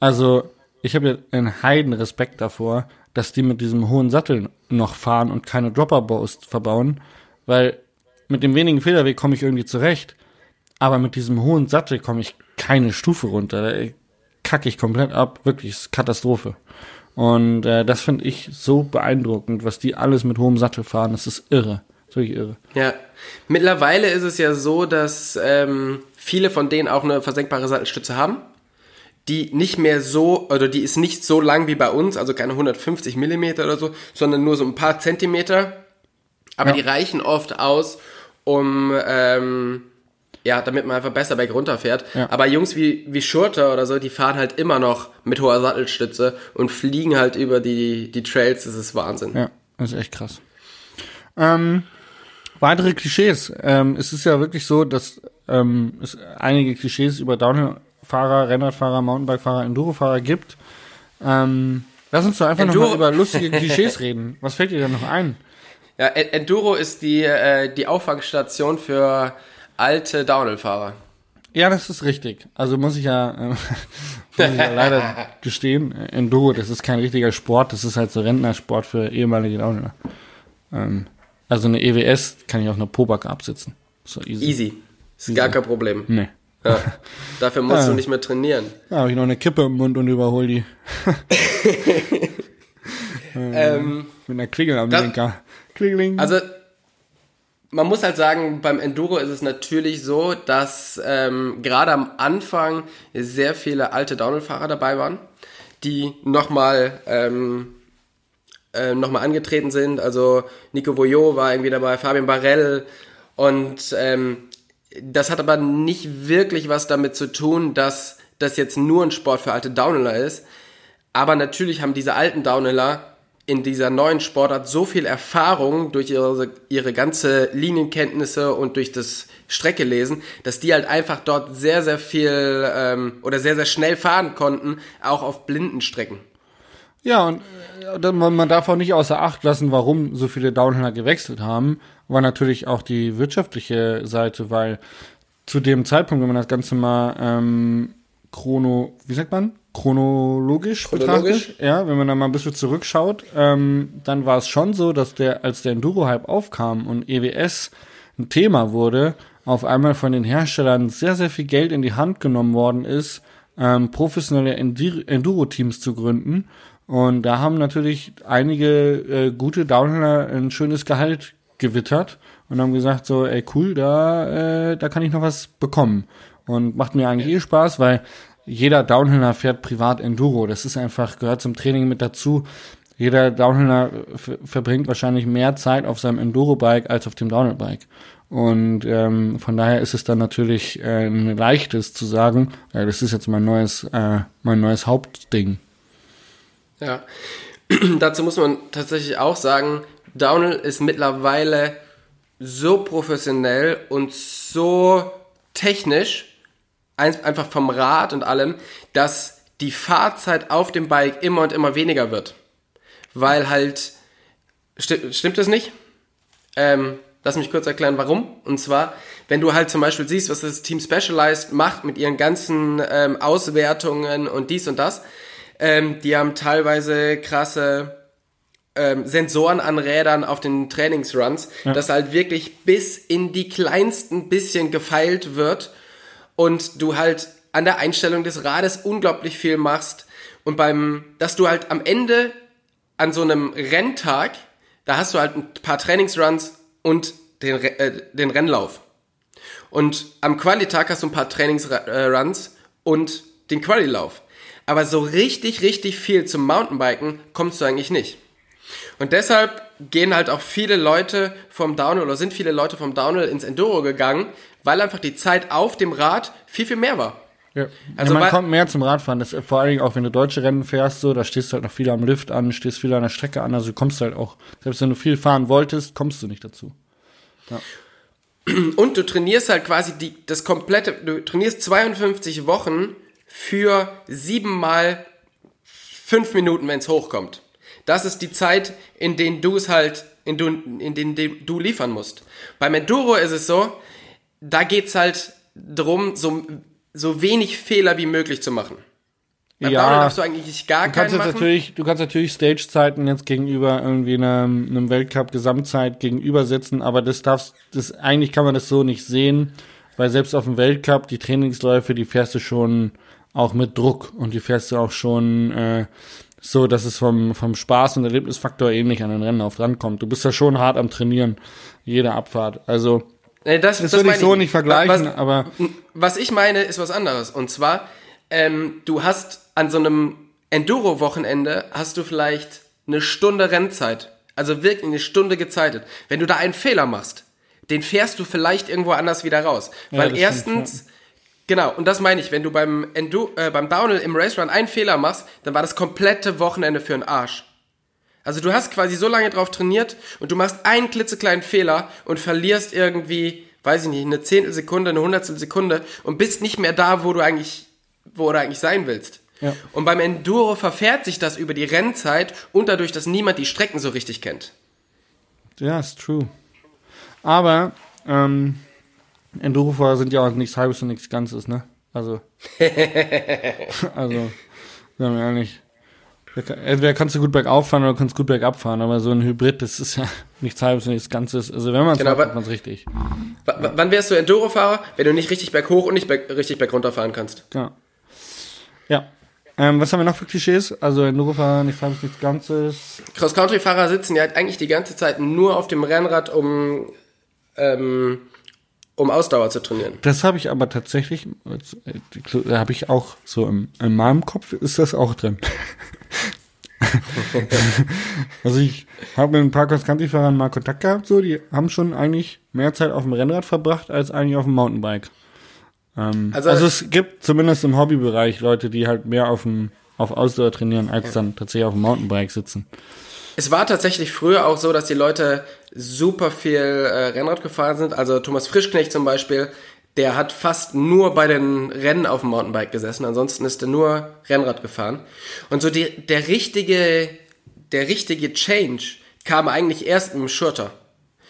Also, ich habe ja einen heiden Respekt davor, dass die mit diesem hohen Sattel noch fahren und keine Dropper-Bows verbauen, weil mit dem wenigen Federweg komme ich irgendwie zurecht, aber mit diesem hohen Sattel komme ich keine Stufe runter. Da kacke ich komplett ab, wirklich ist Katastrophe. Und äh, das finde ich so beeindruckend, was die alles mit hohem Sattel fahren. Das ist irre. Das ist wirklich irre. Ja, mittlerweile ist es ja so, dass ähm, viele von denen auch eine versenkbare Sattelstütze haben, die nicht mehr so, oder die ist nicht so lang wie bei uns, also keine 150 Millimeter oder so, sondern nur so ein paar Zentimeter. Aber Ja. die reichen oft aus, um ähm, ja, damit man einfach besser berg runterfährt. Ja. Aber Jungs wie, wie Schurter oder so, die fahren halt immer noch mit hoher Sattelstütze und fliegen halt über die, die Trails, das ist Wahnsinn. Ja, das ist echt krass. Ähm, weitere Klischees. Ähm, es ist ja wirklich so, dass ähm, es einige Klischees über Downhill-Fahrer, Rennradfahrer, Mountainbike-Fahrer, Enduro-Fahrer gibt. Ähm, lass uns doch einfach Enduro- nochmal über lustige Klischees reden. Was fällt dir denn noch ein? Ja, E- Enduro ist die, äh, die Auffangstation für alte Downhill-Fahrer. Ja, das ist richtig. Also muss ich ja, äh, muss ich ja leider gestehen, Enduro, das ist kein richtiger Sport, das ist halt so Rentnersport für ehemalige Downhiller. Ähm, also eine EWS kann ich auch eine Pobacke absitzen. So easy. Easy. Ist gar kein Problem. Nee. Ja. Dafür musst Ah. du nicht mehr trainieren. Da habe ich noch eine Kippe im Mund und überhol die Ähm, mit einer Klingel am Das- Lenker. Klingeling. also, man muss halt sagen, beim Enduro ist es natürlich so, dass ähm, gerade am Anfang sehr viele alte Downhill-Fahrer dabei waren, die nochmal ähm, äh, noch angetreten sind. Also Nico Voyot war irgendwie dabei, Fabian Barrell und ähm, das hat aber nicht wirklich was damit zu tun, dass das jetzt nur ein Sport für alte Downhiller ist. Aber natürlich haben diese alten Downhiller in dieser neuen Sportart so viel Erfahrung durch ihre, ihre ganze Linienkenntnisse und durch das Strecke lesen, dass die halt einfach dort sehr, sehr viel ähm, oder sehr, sehr schnell fahren konnten, auch auf blinden Strecken. Ja, und äh, man darf auch nicht außer Acht lassen, warum so viele Downhiller gewechselt haben, war natürlich auch die wirtschaftliche Seite, weil zu dem Zeitpunkt, wenn man das Ganze mal ähm, chrono, wie sagt man? chronologisch, chronologisch betrachtet, ja, wenn man da mal ein bisschen zurückschaut, ähm, dann war es schon so, dass der, als der Enduro-Hype aufkam und EWS ein Thema wurde, auf einmal von den Herstellern sehr, sehr viel Geld in die Hand genommen worden ist, ähm, professionelle Enduro-Teams zu gründen. Und da haben natürlich einige äh, gute Downhiller ein schönes Gehalt gewittert und haben gesagt so, ey cool, da, äh, da kann ich noch was bekommen. Und macht mir eigentlich eh Spaß, weil jeder Downhiller fährt privat Enduro. Das ist einfach, gehört zum Training mit dazu. Jeder Downhiller verbringt wahrscheinlich mehr Zeit auf seinem Enduro-Bike als auf dem Downhill-Bike. Und ähm, von daher ist es dann natürlich äh, ein leichtes zu sagen, äh, das ist jetzt mein neues, äh, mein neues Hauptding. Ja, dazu muss man tatsächlich auch sagen, Downhill ist mittlerweile so professionell und so technisch, einfach vom Rad und allem, dass die Fahrzeit auf dem Bike immer und immer weniger wird. Weil halt, sti stimmt das nicht? Ähm, lass mich kurz erklären, warum. Und zwar, wenn du halt zum Beispiel siehst, was das Team Specialized macht mit ihren ganzen ähm, Auswertungen und dies und das, ähm, die haben teilweise krasse ähm, Sensoren an Rädern auf den Trainingsruns, ja. dass halt wirklich bis in die kleinsten bisschen gefeilt wird und du halt an der Einstellung des Rades unglaublich viel machst und beim, dass du halt am Ende an so einem Renntag, da hast du halt ein paar Trainingsruns und den, äh, den Rennlauf. Und am Qualitag hast du ein paar Trainingsruns und den Qualilauf. Aber so richtig, richtig viel zum Mountainbiken kommst du eigentlich nicht. Und deshalb gehen halt auch viele Leute vom Downhill oder sind viele Leute vom Downhill ins Enduro gegangen, weil einfach die Zeit auf dem Rad viel, viel mehr war. Ja. Also ja, man kommt mehr zum Radfahren. Das, vor allen Dingen auch, wenn du deutsche Rennen fährst, so, da stehst du halt noch viel am Lift an, stehst viel an der Strecke an. Also du kommst halt auch, selbst wenn du viel fahren wolltest, kommst du nicht dazu. Ja. Und du trainierst halt quasi die, das komplette, du trainierst 52 Wochen für siebenmal fünf Minuten, wenn es hochkommt. Das ist die Zeit, in denen du es halt, in, du, in denen du liefern musst. Beim Enduro ist es so, da geht's halt drum, so, so wenig Fehler wie möglich zu machen. Beim ja, Downhill darfst du eigentlich gar du kannst keinen machen. Natürlich, du kannst natürlich Stage-Zeiten jetzt gegenüber irgendwie einem, einem Weltcup-Gesamtzeit gegenübersetzen, aber das darfst, das, eigentlich kann man das so nicht sehen, weil selbst auf dem Weltcup, die Trainingsläufe, die fährst du schon auch mit Druck und die fährst du auch schon, äh, so, dass es vom, vom Spaß und Erlebnisfaktor ähnlich an den Rennlauf rankommt. Du bist ja schon hart am Trainieren, jede Abfahrt. Also, das, das, das würde ich so nicht vergleichen, was, aber. Was ich meine, ist was anderes. Und zwar, ähm, du hast an so einem Enduro-Wochenende hast du vielleicht eine Stunde Rennzeit. Also wirklich eine Stunde gezeitet. Wenn du da einen Fehler machst, den fährst du vielleicht irgendwo anders wieder raus. Ja, Weil erstens, stimmt, ja Genau, und das meine ich, wenn du beim, Endu äh, beim Downhill im Race Run einen Fehler machst, dann war das komplette Wochenende für einen Arsch. Also du hast quasi so lange drauf trainiert und du machst einen klitzekleinen Fehler und verlierst irgendwie, weiß ich nicht, eine Zehntelsekunde, eine Hundertstel Sekunde und bist nicht mehr da, wo du eigentlich, wo du eigentlich sein willst. Ja. Und beim Enduro verfährt sich das über die Rennzeit und dadurch, dass niemand die Strecken so richtig kennt. Ja, ist true. Aber ähm, Enduro-Fahrer sind ja auch nichts Halbes und nichts Ganzes, ne? Also. also, sagen wir ehrlich. Entweder kannst du gut bergauf fahren oder kannst gut bergab fahren, aber so ein Hybrid, das ist ja nichts Halbes und nichts Ganzes. Also wenn man es genau, macht, macht man es richtig. Wann wärst du Enduro-Fahrer, wenn du nicht richtig berghoch und nicht berg, richtig bergunter fahren kannst? Genau. Ja. Ähm, was haben wir noch für Klischees? Also Enduro-Fahrer, nichts Halbes, nichts Ganzes. Cross-Country-Fahrer sitzen ja eigentlich die ganze Zeit nur auf dem Rennrad, um ähm, um Ausdauer zu trainieren. Das habe ich aber tatsächlich, habe ich auch so im, in meinem Kopf ist das auch drin. also ich habe mit ein paar Cross-Country-Fahrern mal Kontakt gehabt, so, die haben schon eigentlich mehr Zeit auf dem Rennrad verbracht als eigentlich auf dem Mountainbike. Ähm, also, also, es gibt zumindest im Hobbybereich Leute, die halt mehr auf dem auf Ausdauer trainieren, als dann tatsächlich auf dem Mountainbike sitzen. Es war tatsächlich früher auch so, dass die Leute super viel äh, Rennrad gefahren sind. Also Thomas Frischknecht zum Beispiel, der hat fast nur bei den Rennen auf dem Mountainbike gesessen. Ansonsten ist er nur Rennrad gefahren. Und so die, der richtige, der richtige Change kam eigentlich erst im Schurter.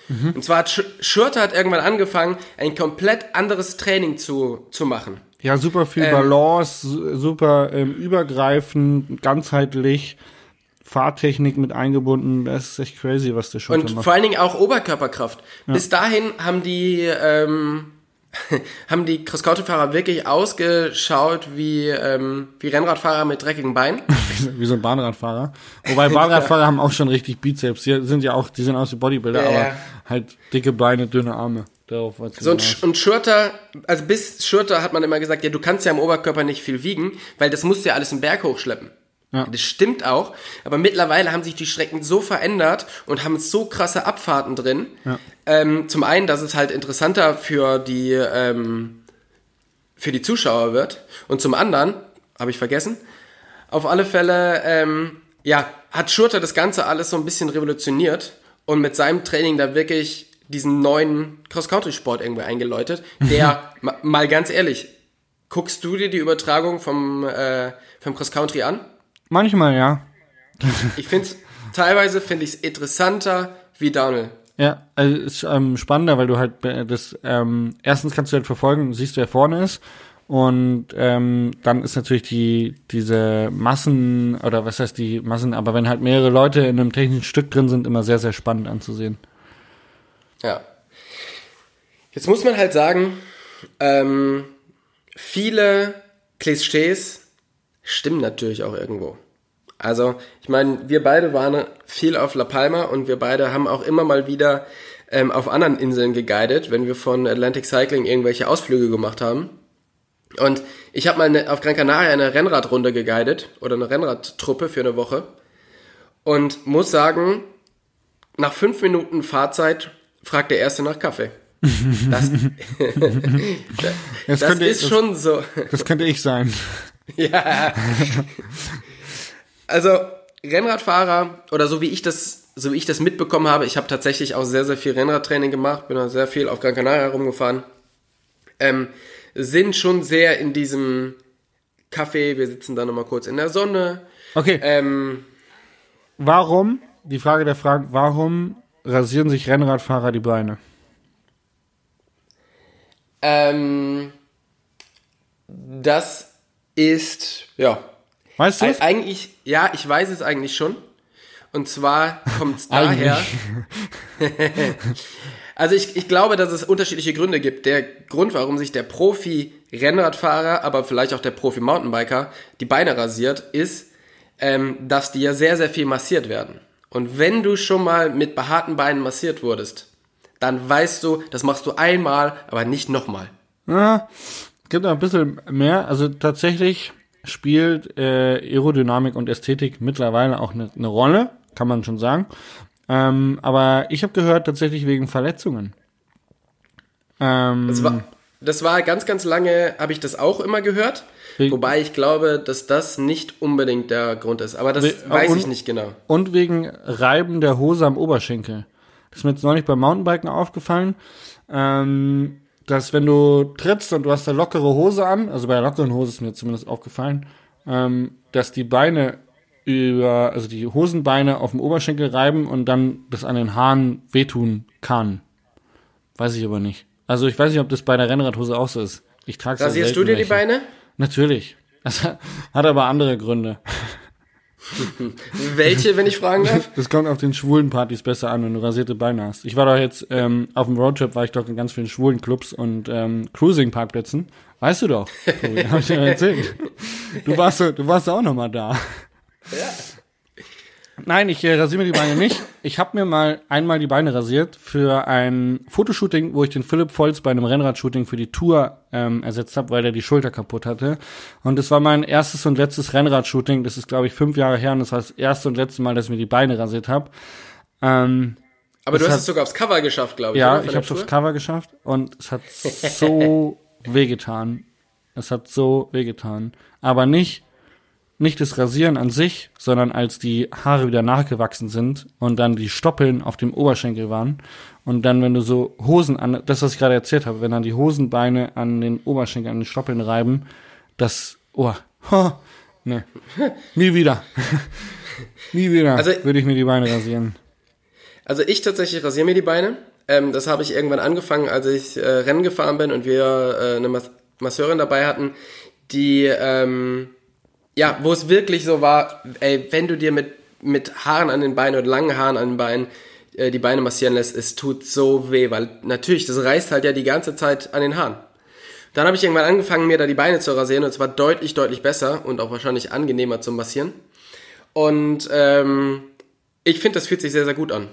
Mhm. Und zwar hat Sch Schurter hat irgendwann angefangen, ein komplett anderes Training zu, zu machen. Ja, super viel ähm, Balance, super ähm, übergreifend, ganzheitlich. Fahrtechnik mit eingebunden. Das ist echt crazy, was der schon macht. Und vor allen Dingen auch Oberkörperkraft. Ja. Bis dahin haben die ähm, haben die Cross-Country-Fahrer wirklich ausgeschaut wie ähm, wie Rennradfahrer mit dreckigen Beinen. wie so ein Bahnradfahrer. Wobei Bahnradfahrer ja. haben auch schon richtig Bizeps. Die sind ja auch, die sind aus wie Bodybuilder, ja, aber halt dicke Beine, dünne Arme. Darauf so und, und Schurter, also bis Schurter hat man immer gesagt, ja, du kannst ja am Oberkörper nicht viel wiegen, weil das musst du ja alles im Berg hochschleppen. Ja. Das stimmt auch, aber mittlerweile haben sich die Strecken so verändert und haben so krasse Abfahrten drin. Ja. Ähm, zum einen, dass es halt interessanter für die, ähm, für die Zuschauer wird und zum anderen, habe ich vergessen, auf alle Fälle, ähm, ja, hat Schurter das Ganze alles so ein bisschen revolutioniert und mit seinem Training da wirklich diesen neuen Cross-Country-Sport irgendwie eingeläutet, der, mal ganz ehrlich, guckst du dir die Übertragung vom, äh, vom Cross-Country an? Manchmal, ja. ich finde teilweise finde ich es interessanter wie Downhill. Ja, also ist ähm, spannender, weil du halt äh, das ähm, erstens kannst du halt verfolgen, siehst wer vorne ist und ähm, dann ist natürlich die diese Massen oder was heißt die Massen, aber wenn halt mehrere Leute in einem technischen Stück drin sind, immer sehr sehr spannend anzusehen. Ja. Jetzt muss man halt sagen, ähm, viele Klischees stimmen natürlich auch irgendwo. Also, ich meine, wir beide waren viel auf La Palma und wir beide haben auch immer mal wieder ähm, auf anderen Inseln geguidet, wenn wir von Atlantic Cycling irgendwelche Ausflüge gemacht haben. Und ich habe mal eine, auf Gran Canaria eine Rennradrunde geguidet oder eine Rennradtruppe für eine Woche und muss sagen, nach fünf Minuten Fahrzeit fragt der Erste nach Kaffee. Das, das, das ist schon so. Das könnte ich sein. ja. Also Rennradfahrer oder so wie ich das, so wie ich das mitbekommen habe, ich habe tatsächlich auch sehr, sehr viel Rennradtraining gemacht, bin auch sehr viel auf Gran Canaria rumgefahren, ähm, sind schon sehr in diesem Kaffee, wir sitzen da nochmal kurz in der Sonne. Okay. Ähm, warum, die Frage der Frage, warum rasieren sich Rennradfahrer die Beine? Ähm, das ist, ja. Weißt du? Eigentlich, ja, ich weiß es eigentlich schon. Und zwar kommt es daher. also ich, ich glaube, dass es unterschiedliche Gründe gibt. Der Grund, warum sich der Profi-Rennradfahrer, aber vielleicht auch der Profi-Mountainbiker die Beine rasiert, ist, ähm, dass die ja sehr, sehr viel massiert werden. Und wenn du schon mal mit behaarten Beinen massiert wurdest, dann weißt du, das machst du einmal, aber nicht nochmal. Ja, gibt noch ein bisschen mehr. Also tatsächlich spielt äh, Aerodynamik und Ästhetik mittlerweile auch eine ne Rolle, kann man schon sagen. Ähm, aber ich habe gehört, tatsächlich wegen Verletzungen. Ähm, das, war, das war ganz, ganz lange, habe ich das auch immer gehört. Wobei ich glaube, dass das nicht unbedingt der Grund ist. Aber das we weiß und, ich nicht genau. Und wegen Reiben der Hose am Oberschenkel. Das ist mir jetzt neulich beim Mountainbiken aufgefallen. Ähm, dass wenn du trittst und du hast eine lockere Hose an, also bei der lockeren Hose ist mir zumindest aufgefallen, ähm, dass die Beine über, also die Hosenbeine auf dem Oberschenkel reiben und dann das an den Haaren wehtun kann. Weiß ich aber nicht. Also ich weiß nicht, ob das bei der Rennradhose auch so ist. Ich trage Rasierst du dir welche. die Beine? Natürlich. Das hat aber andere Gründe. Welche, wenn ich fragen darf? Das kommt auf den schwulen Partys besser an, wenn du rasierte Beine hast. Ich war doch jetzt ähm, auf dem Roadtrip, war ich doch in ganz vielen schwulen Clubs und ähm, Cruising-Parkplätzen. Weißt du doch, Tobi, hab ich dir erzählt. Du warst, du warst auch noch mal da. Ja. Nein, ich äh, rasiere mir die Beine nicht. Ich habe mir mal einmal die Beine rasiert für ein Fotoshooting, wo ich den Philipp Volz bei einem Rennradshooting für die Tour ähm, ersetzt habe, weil der die Schulter kaputt hatte. Und das war mein erstes und letztes Rennradshooting. Das ist, glaube ich, fünf Jahre her und das war das erste und letzte Mal, dass ich mir die Beine rasiert habe. Ähm, Aber du hast hat- es sogar aufs Cover geschafft, glaube ich. ja, ich habe es aufs? Cover geschafft und es hat so wehgetan. Es hat so wehgetan. Aber nicht, nicht das Rasieren an sich, sondern als die Haare wieder nachgewachsen sind und dann die Stoppeln auf dem Oberschenkel waren. Und dann, wenn du so Hosen an, das, was ich gerade erzählt habe, wenn dann die Hosenbeine an den Oberschenkel, an den Stoppeln reiben, das, oh, ha, ne, nie wieder. nie wieder Also- würde ich mir die Beine rasieren. Also ich tatsächlich rasiere mir die Beine. Ähm, das habe ich irgendwann angefangen, als ich äh, Rennen gefahren bin und wir äh, eine Mas Masseurin dabei hatten, die, ähm, ja, wo es wirklich so war, ey, wenn du dir mit, mit Haaren an den Beinen oder langen Haaren an den Beinen äh, die Beine massieren lässt, es tut so weh, weil natürlich, das reißt halt ja die ganze Zeit an den Haaren. Dann habe ich irgendwann angefangen, mir da die Beine zu rasieren und es war deutlich, deutlich besser und auch wahrscheinlich angenehmer zum Massieren. Und ähm, ich finde, das fühlt sich sehr, sehr gut an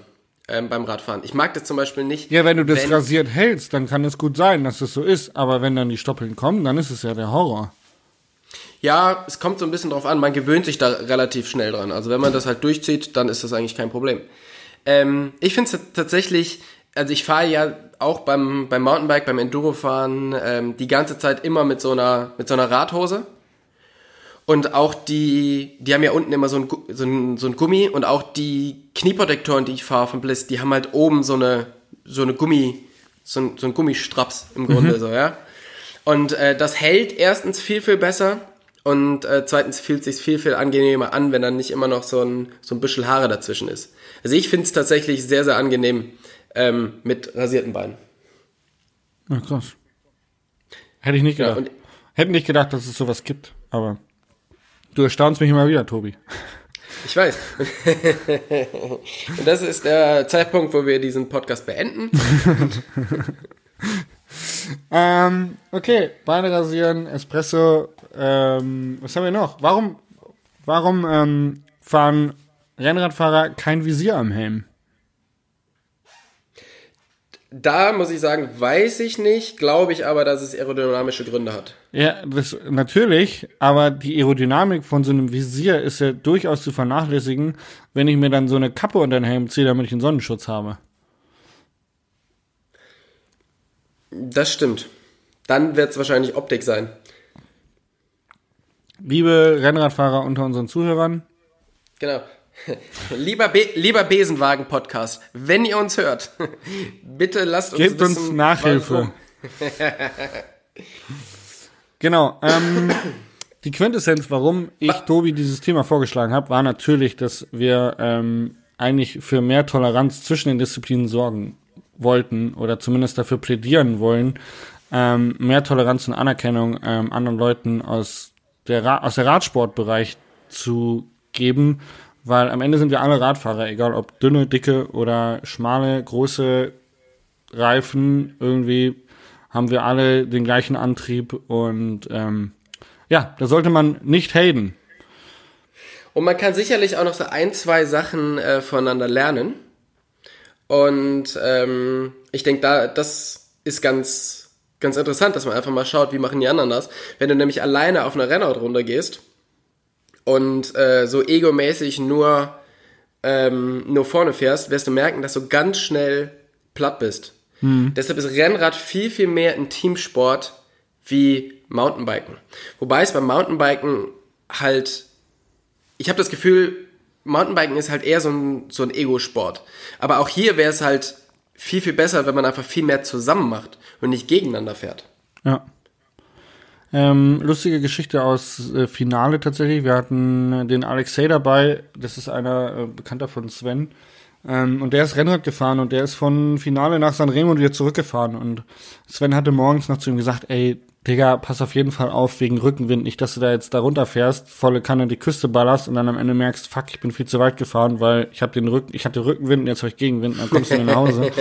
ähm, beim Radfahren. Ich mag das zum Beispiel nicht. Ja, wenn du das wenn- rasiert hältst, dann kann es gut sein, dass es so ist. Aber wenn dann die Stoppeln kommen, dann ist es ja der Horror. Ja, es kommt so ein bisschen drauf an. Man gewöhnt sich da relativ schnell dran. Also wenn man das halt durchzieht, dann ist das eigentlich kein Problem. Ähm, ich finde es tatsächlich, also ich fahre ja auch beim, beim Mountainbike, beim Endurofahren ähm, die ganze Zeit immer mit so einer, mit so einer Radhose. Und auch die, die haben ja unten immer so ein, so ein, so ein Gummi und auch die Knieprotektoren, die ich fahre von Bliss, die haben halt oben so eine, so eine Gummi, so ein, so ein Gummistraps im Grunde so, ja. Und äh, das hält erstens viel, viel besser und äh, zweitens fühlt sich viel, viel angenehmer an, wenn dann nicht immer noch so ein, so ein bisschen Haare dazwischen ist. Also ich finde es tatsächlich sehr, sehr angenehm ähm, mit rasierten Beinen. Ja, krass. Hätte ich nicht Ja, gedacht. und Hätte nicht gedacht, dass es sowas gibt. Aber du erstaunst mich immer wieder, Tobi. ich weiß. und das ist der Zeitpunkt, wo wir diesen Podcast beenden. Ähm, okay, Beine rasieren, Espresso. Ähm, was haben wir noch? Warum, warum ähm, fahren Rennradfahrer kein Visier am Helm? Da muss ich sagen, weiß ich nicht, glaube ich aber, dass es aerodynamische Gründe hat. Ja, das natürlich, aber die Aerodynamik von so einem Visier ist ja durchaus zu vernachlässigen, wenn ich mir dann so eine Kappe unter den Helm ziehe, damit ich einen Sonnenschutz habe. Das stimmt. Dann wird es wahrscheinlich Optik sein. Liebe Rennradfahrer unter unseren Zuhörern, Genau. Lieber, Be lieber Besenwagen-Podcast, wenn ihr uns hört, bitte lasst uns gebt uns Nachhilfe. Genau. Ähm, die Quintessenz, warum ich Tobi dieses Thema vorgeschlagen habe, war natürlich, dass wir ähm, eigentlich für mehr Toleranz zwischen den Disziplinen sorgen wollten oder zumindest dafür plädieren wollen, ähm, mehr Toleranz und Anerkennung ähm, anderen Leuten aus der, Ra aus der Radsportbereich zu geben, weil am Ende sind wir alle Radfahrer, egal ob dünne, dicke oder schmale, große Reifen, irgendwie haben wir alle den gleichen Antrieb und ähm, ja, da sollte man nicht haten. Und man kann sicherlich auch noch so ein, zwei Sachen äh, voneinander lernen. Und ähm, ich denke, da das ist ganz, ganz interessant, dass man einfach mal schaut, wie machen die anderen das. Wenn du nämlich alleine auf einer Rennradrunde gehst und äh, so egomäßig nur, ähm, nur vorne fährst, wirst du merken, dass du ganz schnell platt bist. Deshalb ist Rennrad viel, viel mehr ein Teamsport wie Mountainbiken. Wobei es beim Mountainbiken halt ich habe das Gefühl, Mountainbiken ist halt eher so ein, so ein Ego-Sport. Aber auch hier wäre es halt viel, viel besser, wenn man einfach viel mehr zusammen macht und nicht gegeneinander fährt. Ja. Ähm, lustige Geschichte aus äh, Finale tatsächlich. Wir hatten äh, den Alexei dabei. Das ist einer äh, Bekannter von Sven. Ähm, und der ist Rennrad gefahren und der ist von Finale nach Sanremo und wieder zurückgefahren. Und Sven hatte morgens noch zu ihm gesagt, ey, Digga, pass auf jeden Fall auf wegen Rückenwind, nicht, dass du da jetzt da runterfährst, volle Kanne die Küste ballerst und dann am Ende merkst, fuck, ich bin viel zu weit gefahren, weil ich habe den Rücken, ich hatte Rückenwind und jetzt habe ich Gegenwind, und dann kommst du nach Hause.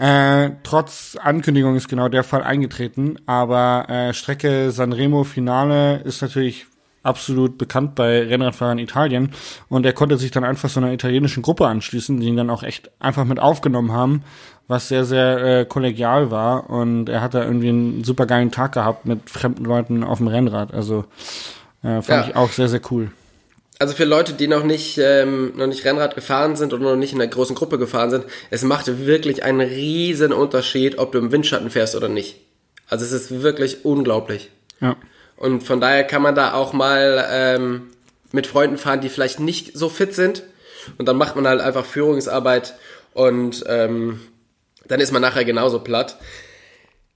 Äh, trotz Ankündigung ist genau der Fall eingetreten, aber äh, Strecke Sanremo Finale ist natürlich absolut bekannt bei Rennradfahrern in Italien. Und er konnte sich dann einfach so einer italienischen Gruppe anschließen, die ihn dann auch echt einfach mit aufgenommen haben, was sehr, sehr äh, kollegial war. Und er hat da irgendwie einen super geilen Tag gehabt mit fremden Leuten auf dem Rennrad. Also äh, fand Ja. ich auch sehr, sehr cool. Also für Leute, die noch nicht, ähm, noch nicht Rennrad gefahren sind oder noch nicht in einer großen Gruppe gefahren sind, es macht wirklich einen riesen Unterschied, ob du im Windschatten fährst oder nicht. Also es ist wirklich unglaublich. Ja. Und von daher kann man da auch mal ähm, mit Freunden fahren, die vielleicht nicht so fit sind. Und dann macht man halt einfach Führungsarbeit und ähm, dann ist man nachher genauso platt.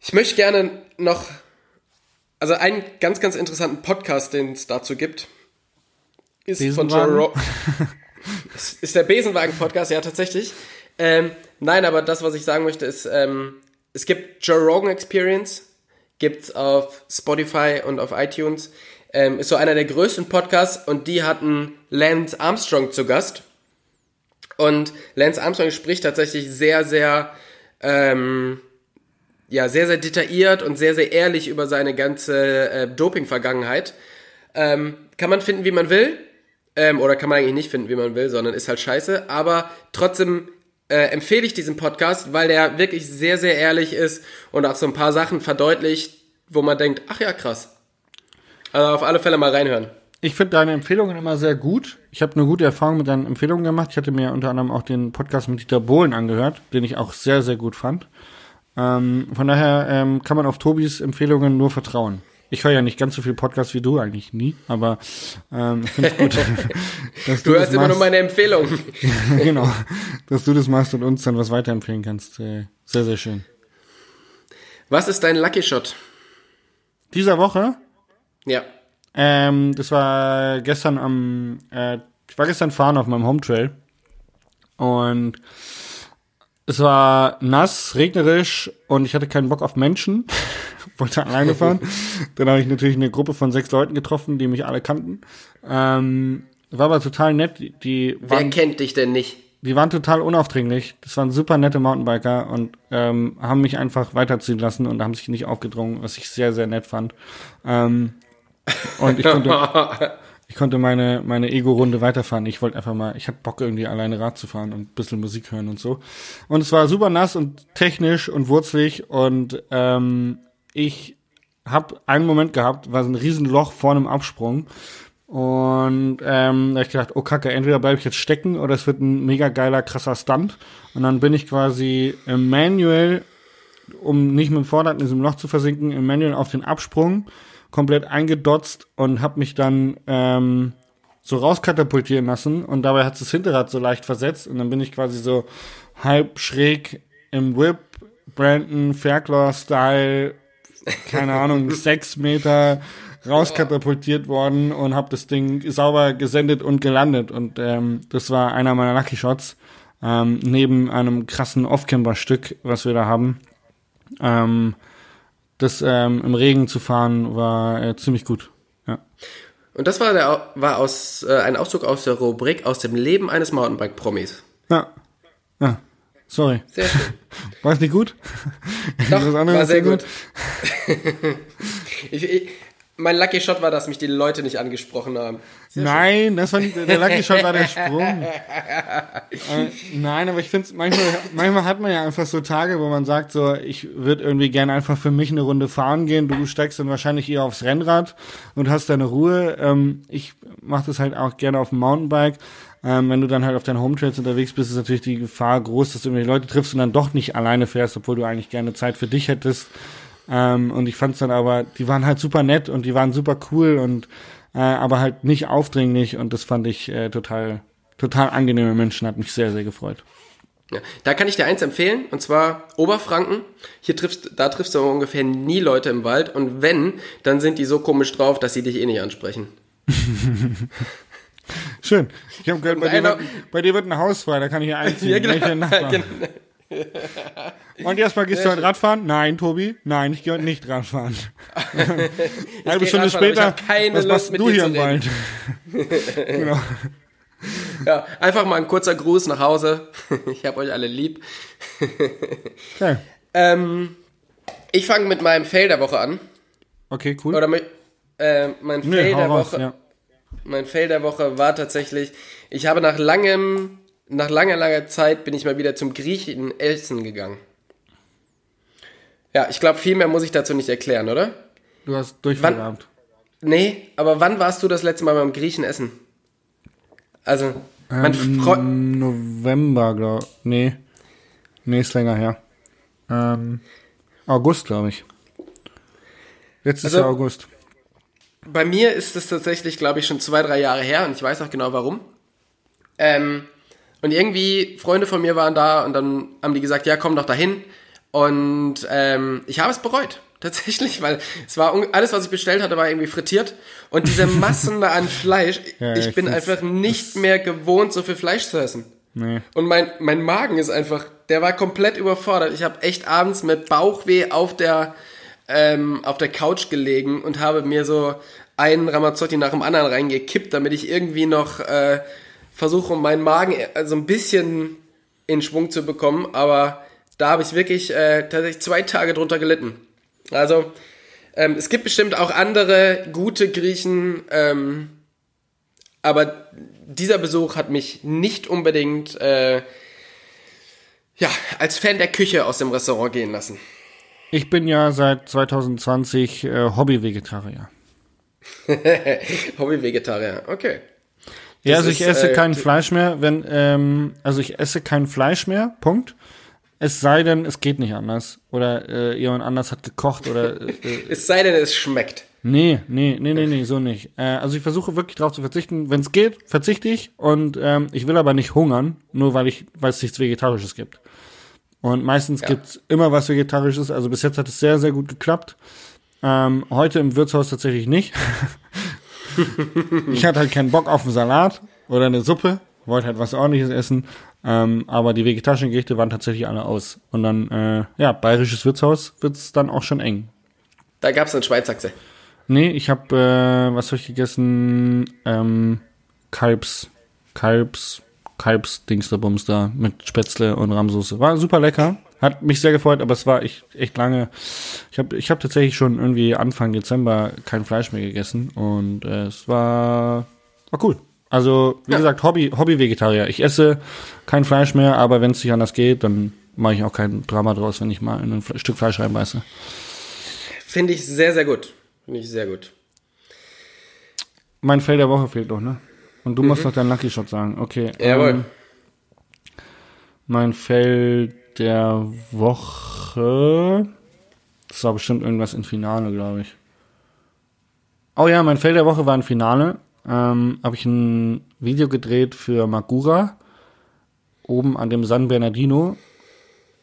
Ich möchte gerne noch, also einen ganz, ganz interessanten Podcast, den es dazu gibt, ist von Joe Besenwagen? Ro ist, ist der Besenwagen-Podcast, ja, tatsächlich. Ähm, nein, aber das, was ich sagen möchte, ist, ähm, es gibt Joe Rogan Experience, gibt's auf Spotify und auf iTunes. Ähm, ist so einer der größten Podcasts und die hatten Lance Armstrong zu Gast. Und Lance Armstrong spricht tatsächlich sehr, sehr, ähm, ja, sehr, sehr detailliert und sehr, sehr ehrlich über seine ganze äh, Doping-Vergangenheit. Ähm, kann man finden, wie man will. Ähm, oder kann man eigentlich nicht finden, wie man will, sondern ist halt scheiße. Aber trotzdem äh, empfehle ich diesen Podcast, weil der wirklich sehr, sehr ehrlich ist und auch so ein paar Sachen verdeutlicht, wo man denkt, ach ja, krass. Also auf alle Fälle mal reinhören. Ich finde deine Empfehlungen immer sehr gut. Ich habe eine gute Erfahrung mit deinen Empfehlungen gemacht. Ich hatte mir unter anderem auch den Podcast mit Dieter Bohlen angehört, den ich auch sehr, sehr gut fand. Ähm, von daher ähm, kann man auf Tobis Empfehlungen nur vertrauen. Ich höre ja nicht ganz so viel Podcasts wie du, eigentlich nie, aber ähm, ich finde es gut, dass Du das hörst immer nur meine Empfehlungen. genau, dass du das machst und uns dann was weiterempfehlen kannst. Äh, sehr, sehr schön. Was ist dein Lucky Shot? Dieser Woche Ja. Ähm, das war gestern am, äh, ich war gestern fahren auf meinem Home Trail und es war nass, regnerisch und ich hatte keinen Bock auf Menschen, wollte alleine fahren. Dann habe ich natürlich eine Gruppe von sechs Leuten getroffen, die mich alle kannten. Ähm, war aber total nett. Die, die Wer waren, kennt dich denn nicht? die waren total unaufdringlich. Das waren super nette Mountainbiker und ähm, haben mich einfach weiterziehen lassen und haben sich nicht aufgedrungen, was ich sehr, sehr nett fand. Ähm, und ich konnte, ich konnte meine, meine Ego-Runde weiterfahren. Ich wollte einfach mal, ich hatte Bock irgendwie alleine Rad zu fahren und ein bisschen Musik hören und so. Und es war super nass und technisch und wurzlig und ähm, ich habe einen Moment gehabt, war so ein Riesenloch vor einem Absprung. Und ähm, da hab ich gedacht, oh Kacke, entweder bleibe ich jetzt stecken oder es wird ein mega geiler, krasser Stunt. Und dann bin ich quasi im Manual, um nicht mit dem Vorderrad in diesem Loch zu versinken, im Manual auf den Absprung, komplett eingedotzt und habe mich dann ähm, so rauskatapultieren lassen. Und dabei hat das Hinterrad so leicht versetzt. Und dann bin ich quasi so halb schräg im Whip, Brandon Fairclaw-Style, keine Ahnung, sechs Meter rauskatapultiert worden und habe das Ding sauber gesendet und gelandet. Und ähm, das war einer meiner Lucky Shots. Ähm, neben einem krassen Off-Camber-Stück, was wir da haben. Ähm, das ähm, im Regen zu fahren war äh, ziemlich gut. Ja. Und das war, der, war aus, äh, ein Auszug aus der Rubrik aus dem Leben eines Mountainbike-Promis. Ja. ja. Sorry. Sehr schön. War es nicht gut? Doch, war sehr sehr gut. ich, ich, mein Lucky Shot war, dass mich die Leute nicht angesprochen haben. Nein, das war nicht, der Lucky Shot war der Sprung. äh, nein, aber ich finde manchmal, manchmal hat man ja einfach so Tage, wo man sagt so, ich würde irgendwie gerne einfach für mich eine Runde fahren gehen. Du steigst dann wahrscheinlich eher aufs Rennrad und hast deine Ruhe. Ähm, ich mache das halt auch gerne auf dem Mountainbike. Ähm, wenn du dann halt auf deinen Hometrails unterwegs bist, ist natürlich die Gefahr groß, dass du irgendwelche Leute triffst und dann doch nicht alleine fährst, obwohl du eigentlich gerne Zeit für dich hättest. Ähm, und ich fand's dann aber, die waren halt super nett und die waren super cool und äh, aber halt nicht aufdringlich und das fand ich äh, total, total angenehme Menschen, hat mich sehr, sehr gefreut. Ja, da kann ich dir eins empfehlen, und zwar Oberfranken. Hier triffst, da triffst du ungefähr nie Leute im Wald und wenn, dann sind die so komisch drauf, dass sie dich eh nicht ansprechen. Schön. Ich habe gehört, bei, dir wird, bei dir wird ein Haus frei, da kann ich hier einziehen. Ja, genau. Genau. Und erstmal gehst du heute Radfahren? Nein, Tobi. Nein, ich gehe heute nicht Radfahren. Halbe Stunde später, was machst mit du hier im. Wald? genau. Ja, einfach mal ein kurzer Gruß nach Hause. Ich hab euch alle lieb. Okay. Ähm, ich fange mit meinem Fail der Woche an. okay, cool. Oder mö- Äh, mein Nee, Fail hau der raus, Woche. ja. Mein Fail der Woche war tatsächlich, ich habe nach langem, nach langer, langer Zeit bin ich mal wieder zum Griechen Essen gegangen. Ja, ich glaube, viel mehr muss ich dazu nicht erklären, oder? Du hast Durchfall gehabt. Nee, aber wann warst du das letzte Mal beim Griechen essen? Also, mein Ähm, Freund. Im November, glaube Nee. Nee, ist länger her. Ähm, August, glaube ich. Letztes Also- Jahr August. Bei mir ist es tatsächlich, glaube ich, schon zwei, drei Jahre her und ich weiß auch genau warum. Ähm, und irgendwie, Freunde von mir waren da und dann haben die gesagt, ja, komm doch dahin. Und ähm, ich habe es bereut, tatsächlich, weil es war alles, was ich bestellt hatte, war irgendwie frittiert. Und diese Massen an Fleisch, Ja, ich ich bin einfach nicht mehr gewohnt, so viel Fleisch zu essen. Nee. Und mein, mein Magen ist einfach, der war komplett überfordert. Ich habe echt abends mit Bauchweh auf der, ähm, auf der Couch gelegen und habe mir so einen Ramazzotti nach dem anderen reingekippt, damit ich irgendwie noch äh, versuche, meinen Magen äh, so ein bisschen in Schwung zu bekommen. Aber da habe ich wirklich äh, tatsächlich zwei Tage drunter gelitten. Also ähm, es gibt bestimmt auch andere gute Griechen, ähm, aber dieser Besuch hat mich nicht unbedingt äh, ja, als Fan der Küche aus dem Restaurant gehen lassen. Ich bin ja seit 2020 äh, Hobby-Vegetarier. Hobby-Vegetarier, okay. Ja, Das also ich ist, esse äh, kein Fleisch mehr, wenn, ähm, also ich esse kein Fleisch mehr, Punkt. Es sei denn, es geht nicht anders. Oder äh, jemand anders hat gekocht oder äh, Es sei denn, es schmeckt. Nee, nee, nee, nee, nee, so nicht. Äh, also ich versuche wirklich darauf zu verzichten. Wenn es geht, verzichte ich. Und ähm, ich will aber nicht hungern, nur weil ich, weil es nichts Vegetarisches gibt. Und meistens Ja. gibt's immer was Vegetarisches. Also bis jetzt hat es sehr, sehr gut geklappt. Ähm, heute im Wirtshaus tatsächlich nicht. ich hatte halt keinen Bock auf einen Salat oder eine Suppe. Wollte halt was ordentliches essen. Ähm, aber die vegetarischen Gerichte waren tatsächlich alle aus. Und dann, äh, ja, bayerisches Wirtshaus wird's dann auch schon eng. Da gab es einen Schweizachse. Nee, ich habe, äh, was habe ich gegessen? Ähm, Kalbs, Kalbs, Kalbs-Dings da mit Spätzle und Rahmsoße. War super lecker. Hat mich sehr gefreut, aber es war echt, echt lange. Ich habe ich hab tatsächlich schon irgendwie Anfang Dezember kein Fleisch mehr gegessen und äh, es war, war cool. Also, wie Ja. gesagt, Hobby, Hobby-Vegetarier. Ich esse kein Fleisch mehr, aber wenn es nicht anders geht, dann mache ich auch kein Drama draus, wenn ich mal in ein Fle- Stück Fleisch reinbeiße. Finde ich sehr, sehr gut. Finde ich sehr gut. Mein Fell der Woche fehlt noch, ne? Und du musst noch deinen Lucky Shot sagen. Okay. Jawohl. Ähm, mein Fell der Woche. Das war bestimmt irgendwas im Finale, glaube ich. Oh ja, mein Fell der Woche war ein Finale. Ähm, Habe ich ein Video gedreht für Magura. Oben an dem San Bernardino.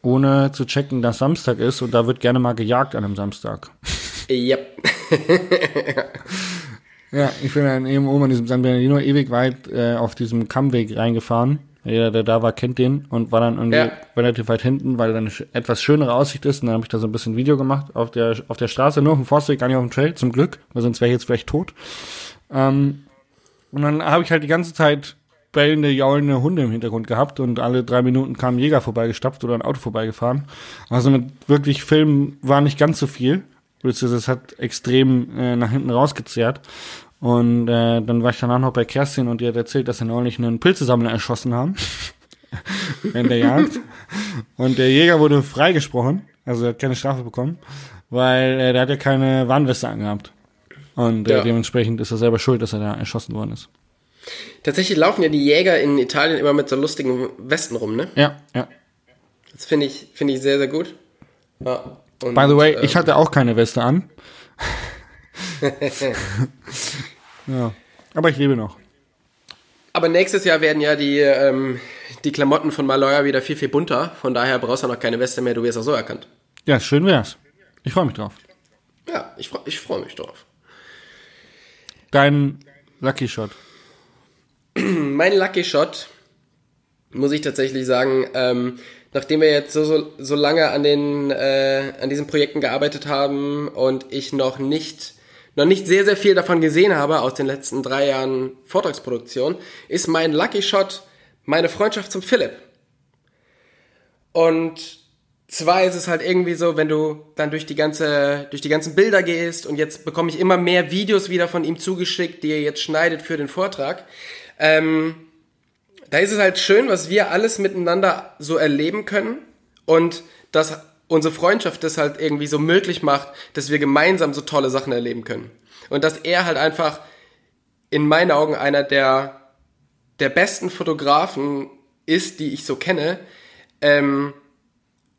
Ohne zu checken, dass Samstag ist. Und da wird gerne mal gejagt an einem Samstag. Ja. Ja, ich bin dann eben oben an diesem San Bernardino ewig weit äh, auf diesem Kammweg reingefahren. Jeder, der da war, kennt den und war dann irgendwie Ja. relativ weit hinten, weil da eine etwas schönere Aussicht ist. Und dann habe ich da so ein bisschen Video gemacht auf der auf der Straße, nur auf dem Forstweg, gar nicht auf dem Trail, zum Glück, weil sonst wäre ich jetzt vielleicht tot. Ähm, und dann habe ich halt die ganze Zeit bellende, jaulende Hunde im Hintergrund gehabt und alle drei Minuten kam ein Jäger vorbeigestapft oder ein Auto vorbeigefahren. Also mit wirklich Filmen war nicht ganz so viel. Beziehungsweise es hat extrem äh, nach hinten rausgezerrt. Und äh, dann war ich danach noch bei Kerstin und die hat erzählt, dass sie neulich einen Pilzesammler erschossen haben. in der Jagd. Und der Jäger wurde freigesprochen, also er hat keine Strafe bekommen, weil äh, der hat ja keine Warnweste angehabt. Und äh, Ja. dementsprechend ist er selber schuld, dass er da erschossen worden ist. Tatsächlich laufen ja die Jäger in Italien immer mit so lustigen Westen rum, ne? Ja, ja. Das finde ich, finde ich sehr, sehr gut. Ja. Und, By the way, ähm, ich hatte auch keine Weste an. ja. Aber ich lebe noch. Aber nächstes Jahr werden ja die, ähm, die Klamotten von Maloya wieder viel, viel bunter. Von daher brauchst du noch keine Weste mehr, du wirst auch so erkannt. Ja, schön wär's. Ich freue mich drauf. Ja, ich, freu- ich freue mich drauf. Dein Lucky Shot. Mein Lucky Shot, muss ich tatsächlich sagen, ähm, nachdem wir jetzt so, so, so lange an, den, äh, an diesen Projekten gearbeitet haben und ich noch nicht, noch nicht sehr, sehr viel davon gesehen habe aus den letzten drei Jahren Vortragsproduktion, ist mein Lucky Shot meine Freundschaft zum Philipp. Und Zwei ist es halt irgendwie so, wenn du dann durch die ganze, durch die ganzen Bilder gehst und jetzt bekomme ich immer mehr Videos wieder von ihm zugeschickt, die er jetzt schneidet für den Vortrag. Ähm, da ist es halt schön, was wir alles miteinander so erleben können und dass unsere Freundschaft das halt irgendwie so möglich macht, dass wir gemeinsam so tolle Sachen erleben können. Und dass er halt einfach in meinen Augen einer der, der besten Fotografen ist, die ich so kenne. Ähm,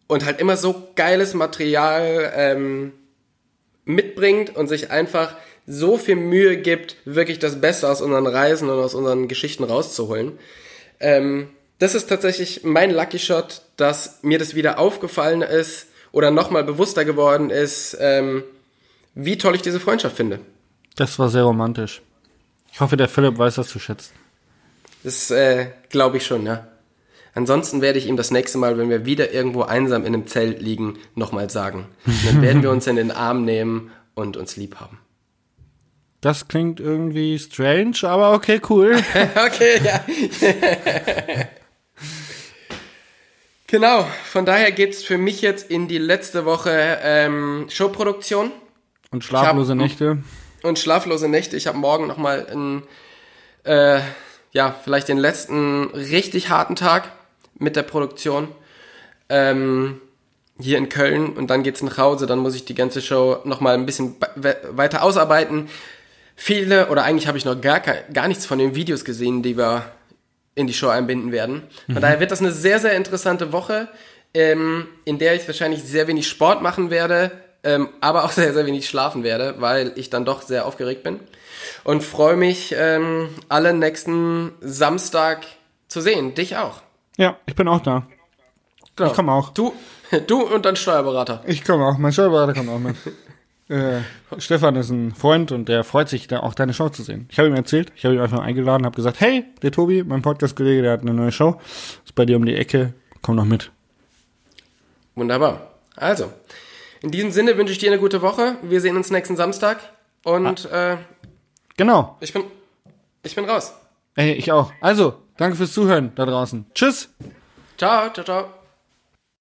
und halt immer so geiles Material ähm, mitbringt und sich einfach so viel Mühe gibt, wirklich das Beste aus unseren Reisen und aus unseren Geschichten rauszuholen. Ähm, das ist tatsächlich mein Lucky Shot, dass mir das wieder aufgefallen ist oder nochmal bewusster geworden ist, ähm, wie toll ich diese Freundschaft finde. Das war sehr romantisch. Ich hoffe, der Philipp weiß das zu schätzen. Das äh, glaube ich schon, ja. Ansonsten werde ich ihm das nächste Mal, wenn wir wieder irgendwo einsam in einem Zelt liegen, nochmal sagen. Und dann werden wir uns in den Arm nehmen und uns lieb haben. Das klingt irgendwie strange, aber okay, cool. okay, ja. genau, von daher geht's für mich jetzt in die letzte Woche ähm, Showproduktion. Und schlaflose hab- Nächte. und schlaflose Nächte. Ich habe morgen nochmal einen, äh, ja, vielleicht den letzten richtig harten Tag mit der Produktion. Ähm, hier in Köln und dann geht's nach Hause, dann muss ich die ganze Show nochmal ein bisschen we- weiter ausarbeiten. Viele, oder eigentlich habe ich noch gar, gar nichts von den Videos gesehen, die wir in die Show einbinden werden. Von daher wird das eine sehr, sehr interessante Woche, ähm, in der ich wahrscheinlich sehr wenig Sport machen werde, ähm, aber auch sehr, sehr wenig schlafen werde, weil ich dann doch sehr aufgeregt bin. Und freue mich, ähm, alle nächsten Samstag zu sehen. Dich auch. Ja, ich bin auch da. Ich komme auch. Du, du und dein Steuerberater. Ich komme auch. Mein Steuerberater kommt auch mit. äh, Stefan ist ein Freund und der freut sich, da auch deine Show zu sehen. Ich habe ihm erzählt, ich habe ihn einfach eingeladen, habe gesagt, hey, der Tobi, mein Podcast-Kollege, der hat eine neue Show, ist bei dir um die Ecke, komm noch mit. Wunderbar. Also, in diesem Sinne wünsche ich dir eine gute Woche. Wir sehen uns nächsten Samstag und äh, Genau. ich bin ich bin raus. Ey, ich auch. Also, danke fürs Zuhören da draußen. Tschüss. Ciao, ciao, ciao.